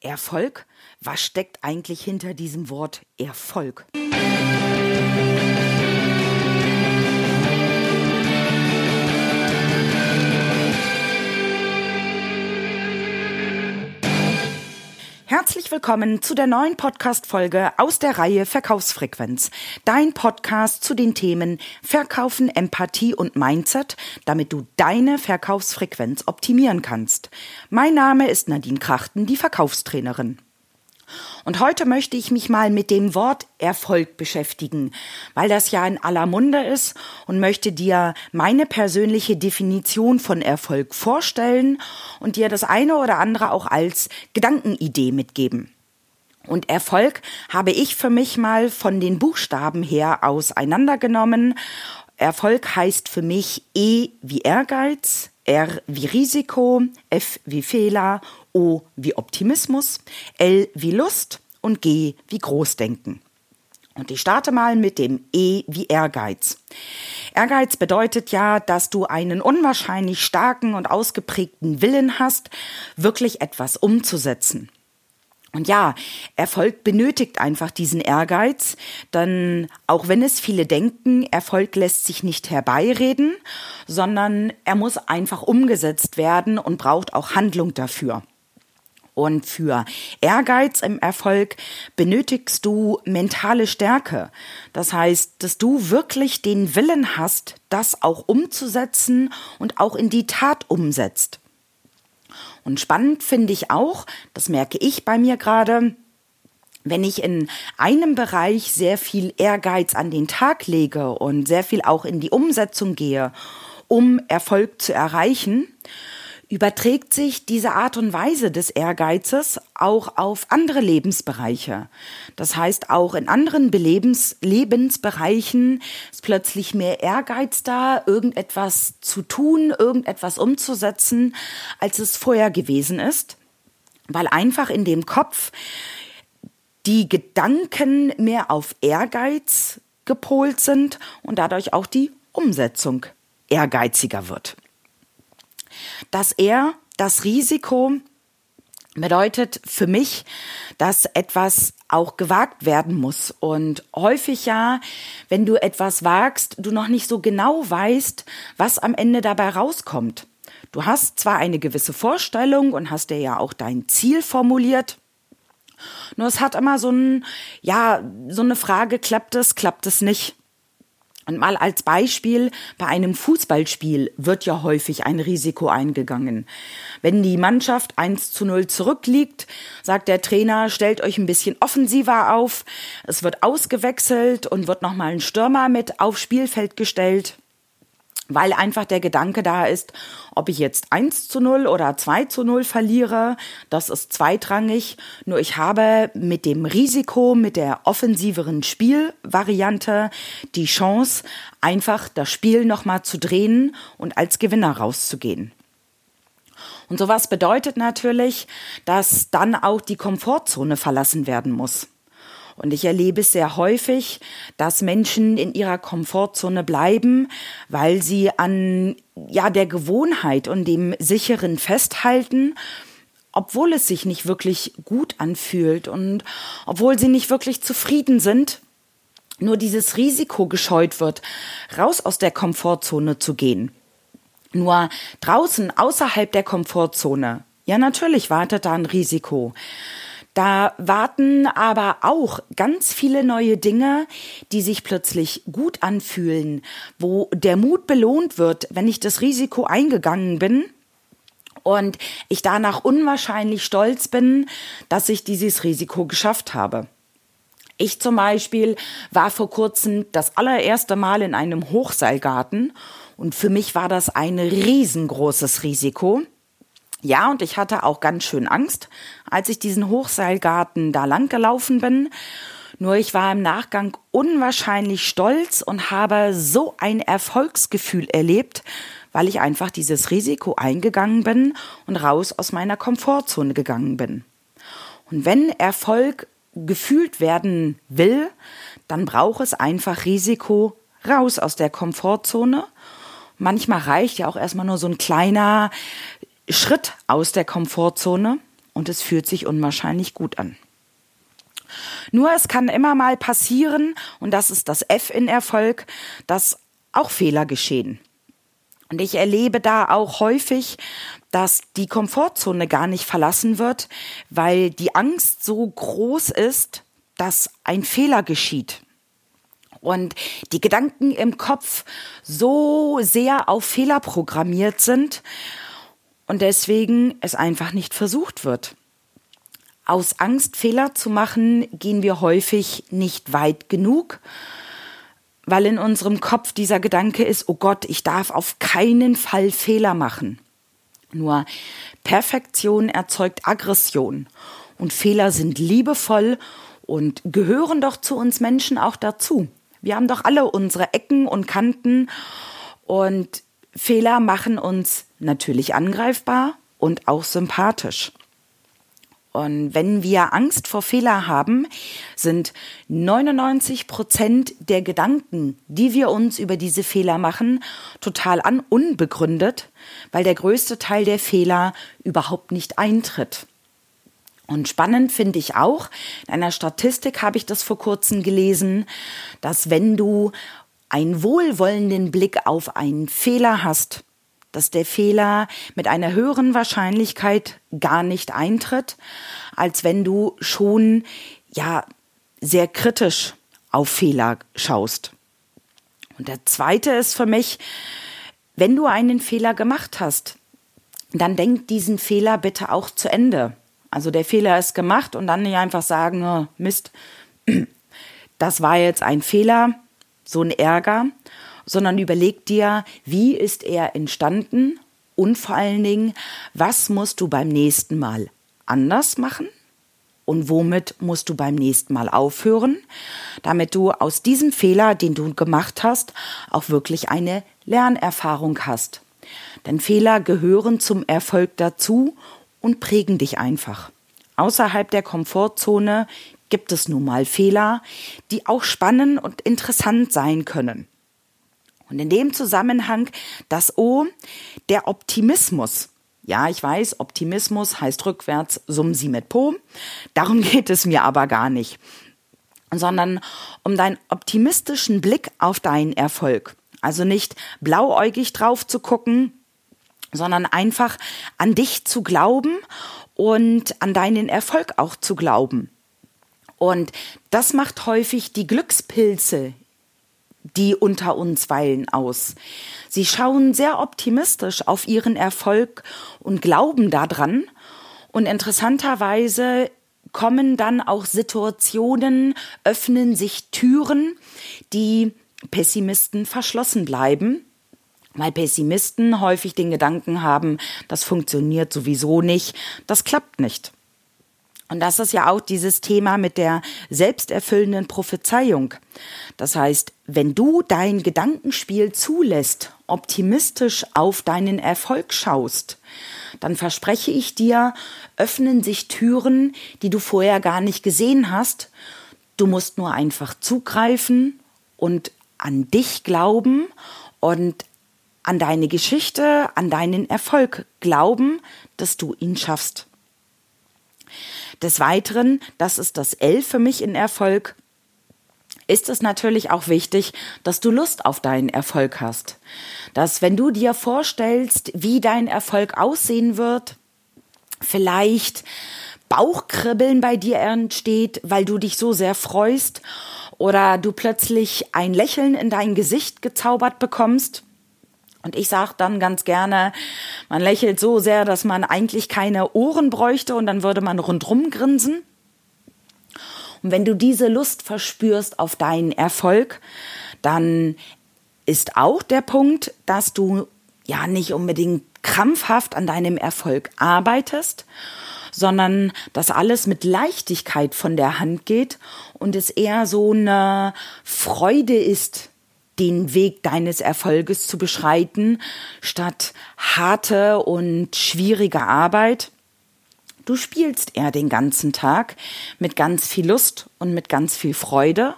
Erfolg? Was steckt eigentlich hinter diesem Wort Erfolg? Herzlich willkommen zu der neuen Podcast-Folge aus der Reihe Verkaufsfrequenz. Dein Podcast zu den Themen Verkaufen, Empathie und Mindset, damit du deine Verkaufsfrequenz optimieren kannst. Mein Name ist Nadine Krachten, die Verkaufstrainerin. Und heute möchte ich mich mal mit dem Wort Erfolg beschäftigen, weil das ja in aller Munde ist und möchte dir meine persönliche Definition von Erfolg vorstellen und dir das eine oder andere auch als Gedankenidee mitgeben. Und Erfolg habe ich für mich mal von den Buchstaben her auseinandergenommen. Erfolg heißt für mich E wie Ehrgeiz, R wie Risiko, F wie Fehler, O wie Optimismus, L wie Lust und G wie Großdenken. Und ich starte mal mit dem E wie Ehrgeiz. Ehrgeiz bedeutet ja, dass du einen unwahrscheinlich starken und ausgeprägten Willen hast, wirklich etwas umzusetzen. Und ja, Erfolg benötigt einfach diesen Ehrgeiz, denn auch wenn es viele denken, Erfolg lässt sich nicht herbeireden, sondern er muss einfach umgesetzt werden und braucht auch Handlung dafür. Und für Ehrgeiz im Erfolg benötigst du mentale Stärke. Das heißt, dass du wirklich den Willen hast, das auch umzusetzen und auch in die Tat umsetzt. Und spannend finde ich auch, das merke ich bei mir gerade, wenn ich in einem Bereich sehr viel Ehrgeiz an den Tag lege und sehr viel auch in die Umsetzung gehe, um Erfolg zu erreichen, überträgt sich diese Art und Weise des Ehrgeizes auch auf andere Lebensbereiche. Das heißt, auch in anderen Belebens Lebensbereichen ist plötzlich mehr Ehrgeiz da, irgendetwas zu tun, irgendetwas umzusetzen, als es vorher gewesen ist, weil einfach in dem Kopf die Gedanken mehr auf Ehrgeiz gepolt sind und dadurch auch die Umsetzung ehrgeiziger wird dass er das Risiko bedeutet für mich, dass etwas auch gewagt werden muss. Und häufig ja, wenn du etwas wagst, du noch nicht so genau weißt, was am Ende dabei rauskommt. Du hast zwar eine gewisse Vorstellung und hast dir ja auch dein Ziel formuliert, nur es hat immer so ein, ja, so eine Frage, klappt es, klappt es nicht. Und mal als Beispiel, bei einem Fußballspiel wird ja häufig ein Risiko eingegangen. Wenn die Mannschaft 1 zu 0 zurückliegt, sagt der Trainer, stellt euch ein bisschen offensiver auf. Es wird ausgewechselt und wird nochmal ein Stürmer mit aufs Spielfeld gestellt weil einfach der Gedanke da ist, ob ich jetzt 1 zu 0 oder 2 zu 0 verliere, das ist zweitrangig. Nur ich habe mit dem Risiko, mit der offensiveren Spielvariante die Chance, einfach das Spiel nochmal zu drehen und als Gewinner rauszugehen. Und sowas bedeutet natürlich, dass dann auch die Komfortzone verlassen werden muss. Und ich erlebe es sehr häufig, dass Menschen in ihrer Komfortzone bleiben, weil sie an ja der Gewohnheit und dem sicheren festhalten, obwohl es sich nicht wirklich gut anfühlt und obwohl sie nicht wirklich zufrieden sind, nur dieses Risiko gescheut wird, raus aus der Komfortzone zu gehen. Nur draußen außerhalb der Komfortzone, ja natürlich wartet da ein Risiko. Da warten aber auch ganz viele neue Dinge, die sich plötzlich gut anfühlen, wo der Mut belohnt wird, wenn ich das Risiko eingegangen bin und ich danach unwahrscheinlich stolz bin, dass ich dieses Risiko geschafft habe. Ich zum Beispiel war vor kurzem das allererste Mal in einem Hochseilgarten und für mich war das ein riesengroßes Risiko. Ja, und ich hatte auch ganz schön Angst, als ich diesen Hochseilgarten da lang gelaufen bin. Nur ich war im Nachgang unwahrscheinlich stolz und habe so ein Erfolgsgefühl erlebt, weil ich einfach dieses Risiko eingegangen bin und raus aus meiner Komfortzone gegangen bin. Und wenn Erfolg gefühlt werden will, dann braucht es einfach Risiko raus aus der Komfortzone. Manchmal reicht ja auch erstmal nur so ein kleiner Schritt aus der Komfortzone. und es fühlt sich unwahrscheinlich gut an. Nur es kann immer mal passieren, und das ist das F in Erfolg, dass auch Fehler geschehen. Und ich erlebe da auch häufig, dass die Komfortzone gar nicht verlassen wird, weil die Angst so groß ist, dass ein Fehler geschieht. Und die Gedanken im Kopf so sehr auf Fehler programmiert sind und deswegen es einfach nicht versucht wird. Aus Angst, Fehler zu machen, gehen wir häufig nicht weit genug, weil in unserem Kopf dieser Gedanke ist, oh Gott, ich darf auf keinen Fall Fehler machen. Nur Perfektion erzeugt Aggression und Fehler sind liebevoll und gehören doch zu uns Menschen auch dazu. Wir haben doch alle unsere Ecken und Kanten und Fehler machen uns natürlich angreifbar und auch sympathisch. Und wenn wir Angst vor Fehler haben, sind 99 Prozent der Gedanken, die wir uns über diese Fehler machen, total an unbegründet, weil der größte Teil der Fehler überhaupt nicht eintritt. Und spannend finde ich auch, in einer Statistik habe ich das vor kurzem gelesen, dass wenn du einen wohlwollenden Blick auf einen Fehler hast, dass der Fehler mit einer höheren Wahrscheinlichkeit gar nicht eintritt, als wenn du schon ja sehr kritisch auf Fehler schaust. Und der zweite ist für mich, wenn du einen Fehler gemacht hast, dann denk diesen Fehler bitte auch zu Ende. Also der Fehler ist gemacht und dann nicht einfach sagen, oh, Mist, das war jetzt ein Fehler, so ein Ärger, sondern überleg dir, wie ist er entstanden und vor allen Dingen, was musst du beim nächsten Mal anders machen und womit musst du beim nächsten Mal aufhören, damit du aus diesem Fehler, den du gemacht hast, auch wirklich eine Lernerfahrung hast. Denn Fehler gehören zum Erfolg dazu und prägen dich einfach. Außerhalb der Komfortzone gibt es nun mal Fehler, die auch spannend und interessant sein können. Und in dem Zusammenhang das O, der Optimismus. Ja, ich weiß, Optimismus heißt rückwärts sum sie mit Po. Darum geht es mir aber gar nicht. Sondern um deinen optimistischen Blick auf deinen Erfolg. Also nicht blauäugig drauf zu gucken, sondern einfach an dich zu glauben und an deinen Erfolg auch zu glauben. Und das macht häufig die Glückspilze die unter uns weilen aus. Sie schauen sehr optimistisch auf ihren Erfolg und glauben daran. Und interessanterweise kommen dann auch Situationen, öffnen sich Türen, die Pessimisten verschlossen bleiben, weil Pessimisten häufig den Gedanken haben, das funktioniert sowieso nicht, das klappt nicht. Und das ist ja auch dieses Thema mit der selbsterfüllenden Prophezeiung. Das heißt, wenn du dein Gedankenspiel zulässt, optimistisch auf deinen Erfolg schaust, dann verspreche ich dir, öffnen sich Türen, die du vorher gar nicht gesehen hast. Du musst nur einfach zugreifen und an dich glauben und an deine Geschichte, an deinen Erfolg glauben, dass du ihn schaffst. Des Weiteren, das ist das L für mich in Erfolg, ist es natürlich auch wichtig, dass du Lust auf deinen Erfolg hast. Dass wenn du dir vorstellst, wie dein Erfolg aussehen wird, vielleicht Bauchkribbeln bei dir entsteht, weil du dich so sehr freust oder du plötzlich ein Lächeln in dein Gesicht gezaubert bekommst und ich sage dann ganz gerne, man lächelt so sehr, dass man eigentlich keine Ohren bräuchte und dann würde man rundrum grinsen. Und wenn du diese Lust verspürst auf deinen Erfolg, dann ist auch der Punkt, dass du ja nicht unbedingt krampfhaft an deinem Erfolg arbeitest, sondern dass alles mit Leichtigkeit von der Hand geht und es eher so eine Freude ist, den Weg deines Erfolges zu beschreiten, statt harte und schwierige Arbeit. Du spielst eher den ganzen Tag mit ganz viel Lust und mit ganz viel Freude.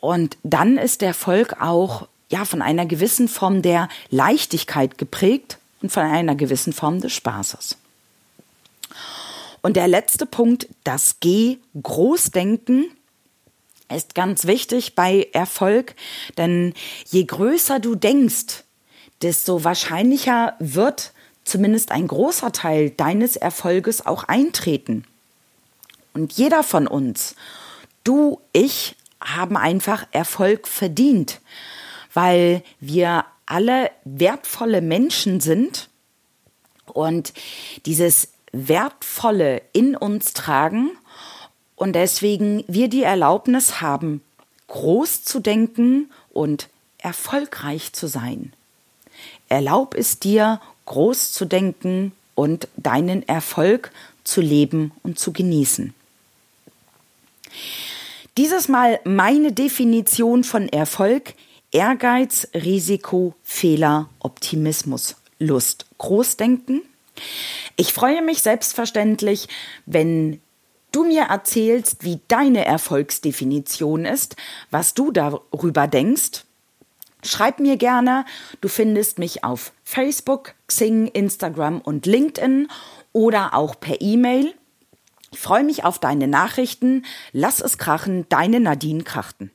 Und dann ist der Erfolg auch ja von einer gewissen Form der Leichtigkeit geprägt und von einer gewissen Form des Spaßes. Und der letzte Punkt, das G, Großdenken, ist ganz wichtig bei Erfolg, denn je größer du denkst, desto wahrscheinlicher wird zumindest ein großer Teil deines Erfolges auch eintreten. Und jeder von uns, du, ich, haben einfach Erfolg verdient, weil wir alle wertvolle Menschen sind und dieses Wertvolle in uns tragen und deswegen wir die Erlaubnis haben, groß zu denken und erfolgreich zu sein. Erlaub es dir, groß zu denken und deinen Erfolg zu leben und zu genießen. Dieses Mal meine Definition von Erfolg. Ehrgeiz, Risiko, Fehler, Optimismus, Lust, Großdenken. Ich freue mich selbstverständlich, wenn du mir erzählst, wie deine Erfolgsdefinition ist, was du darüber denkst. Schreib mir gerne. Du findest mich auf Facebook, Xing, Instagram und LinkedIn oder auch per E-Mail. Ich freue mich auf deine Nachrichten. Lass es krachen, deine Nadine Krachten.